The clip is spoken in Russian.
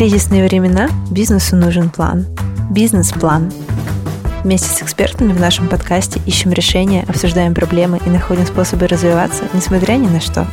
кризисные времена бизнесу нужен план. Бизнес-план. Вместе с экспертами в нашем подкасте ищем решения, обсуждаем проблемы и находим способы развиваться, несмотря ни на что.